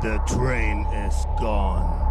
The train is gone.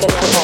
Gracias.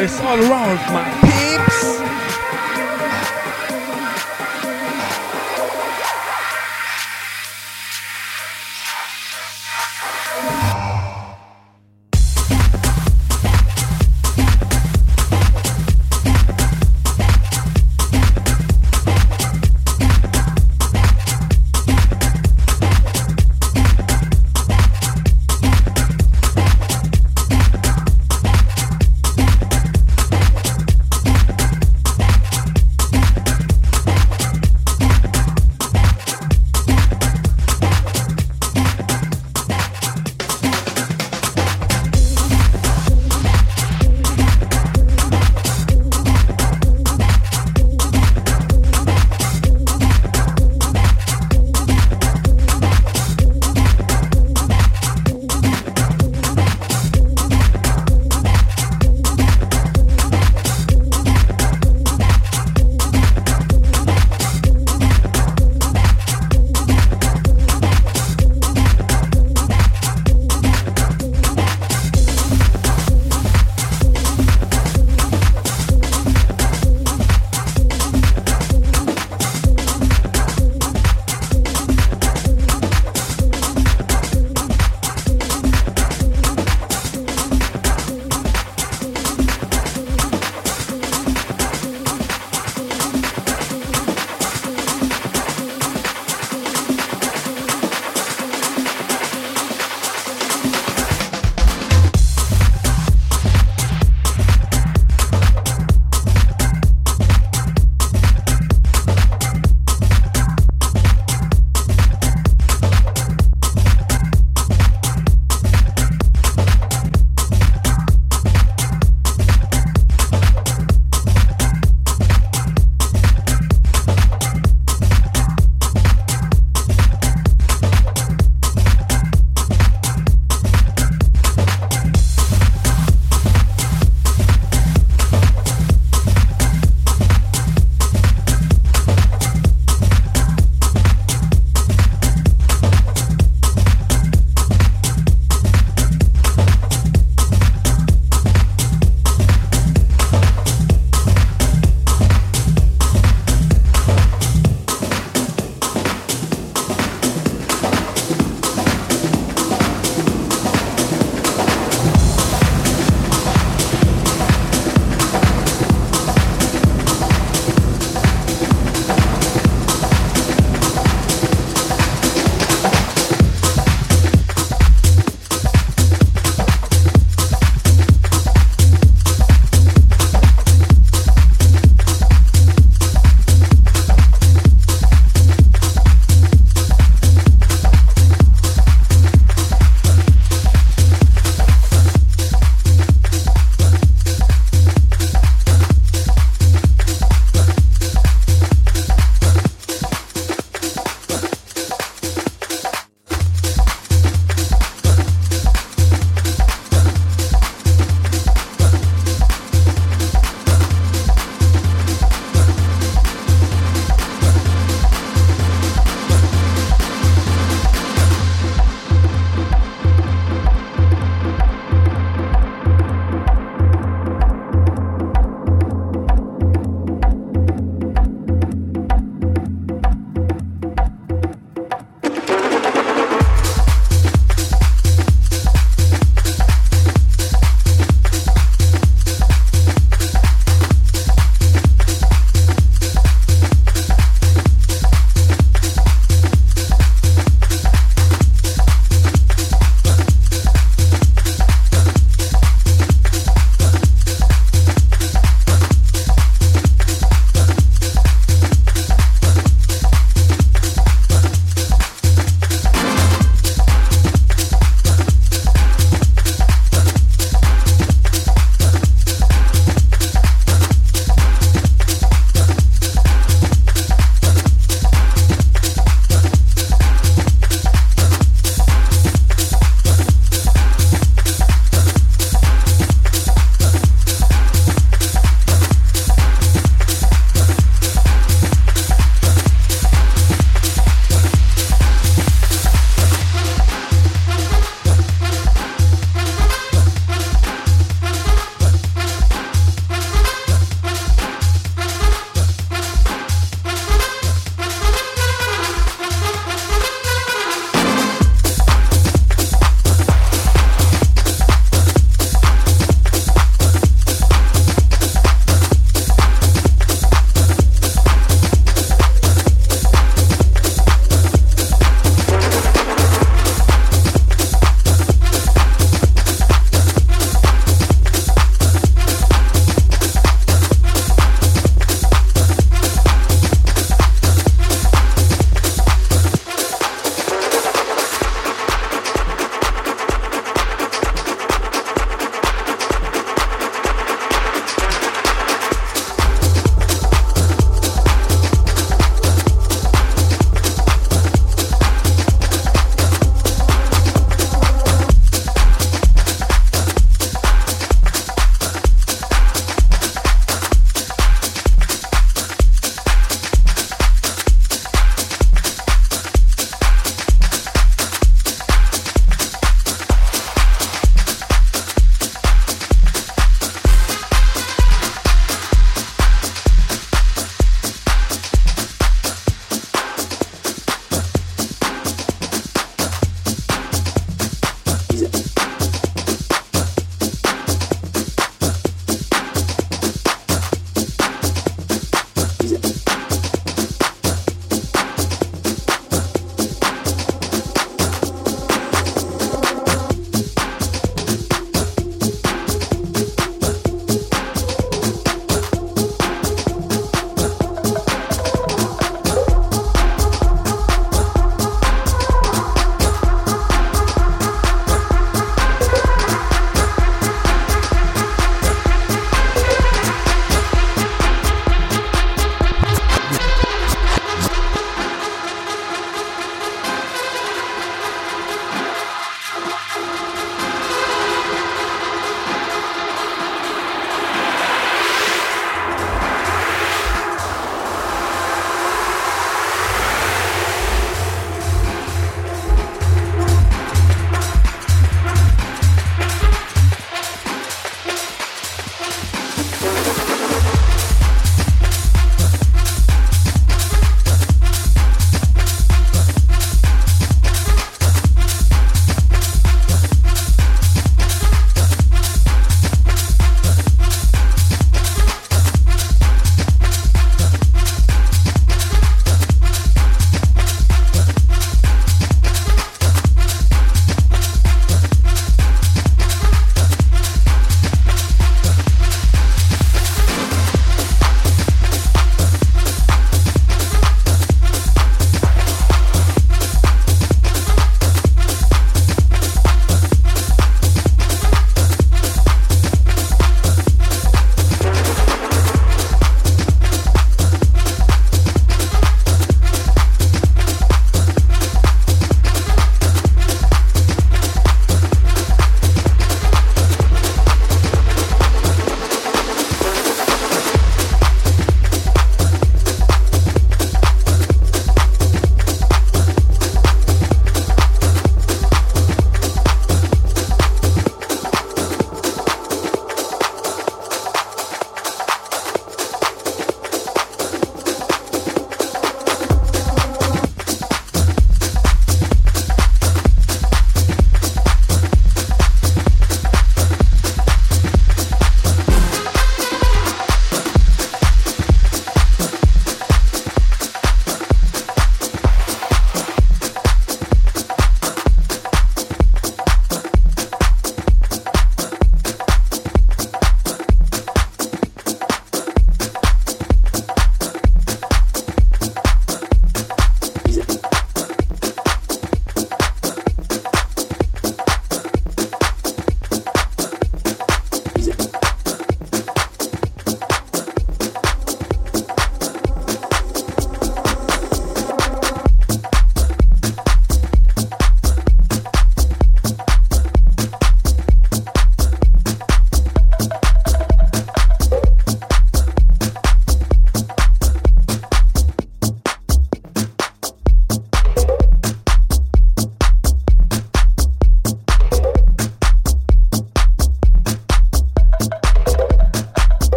It's all around my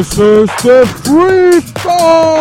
this is the free farm.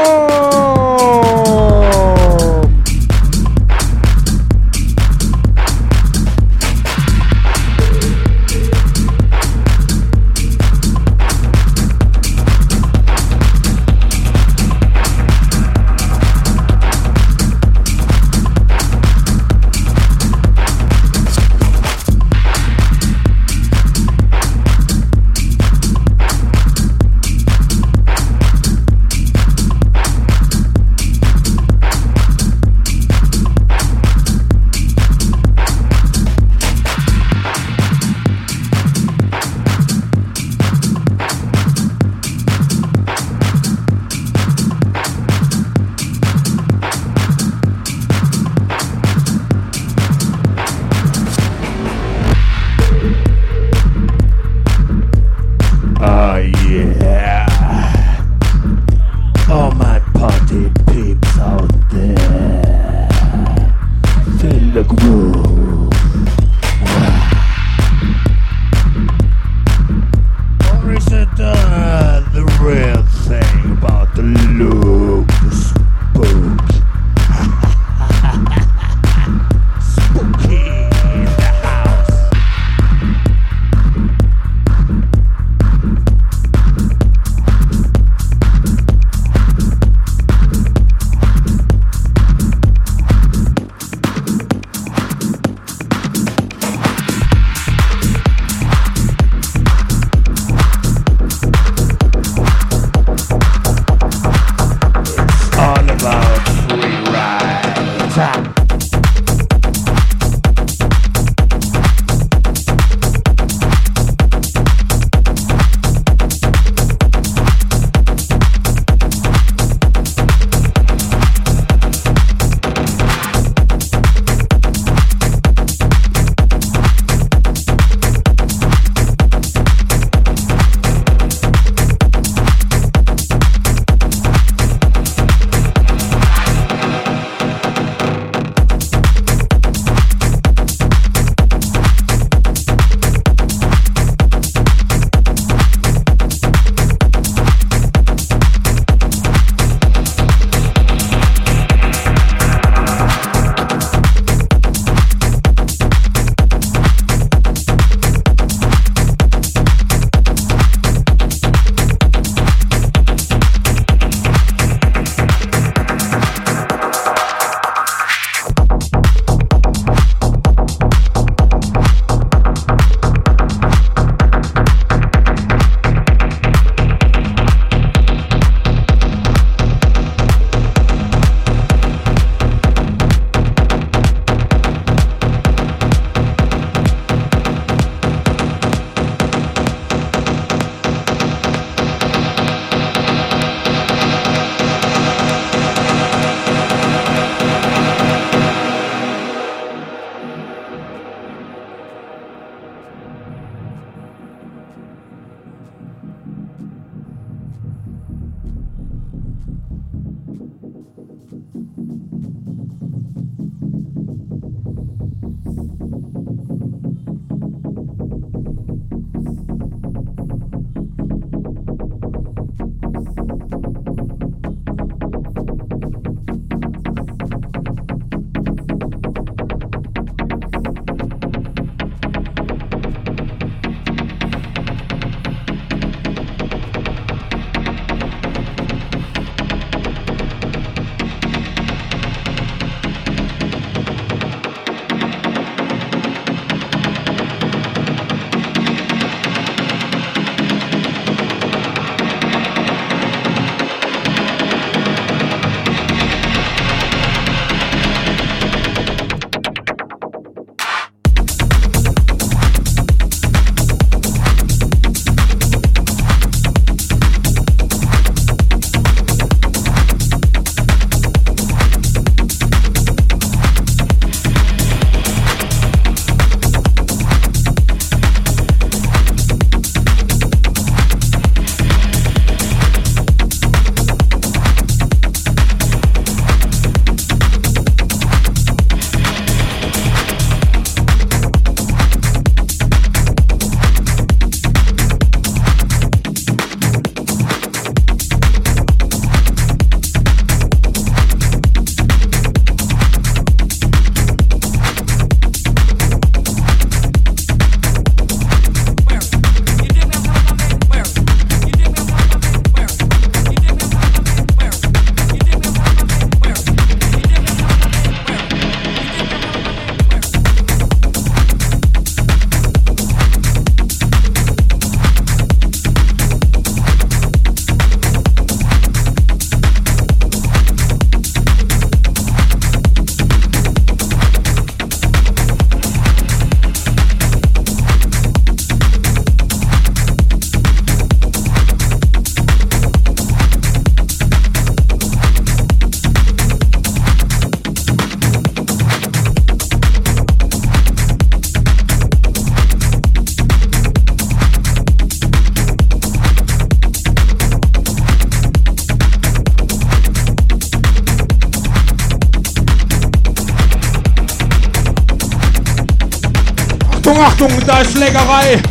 Achtung, da ist Schlägerei.